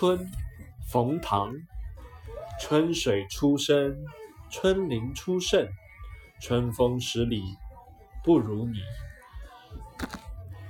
春冯唐。春水初生春林初盛春风十里不如你。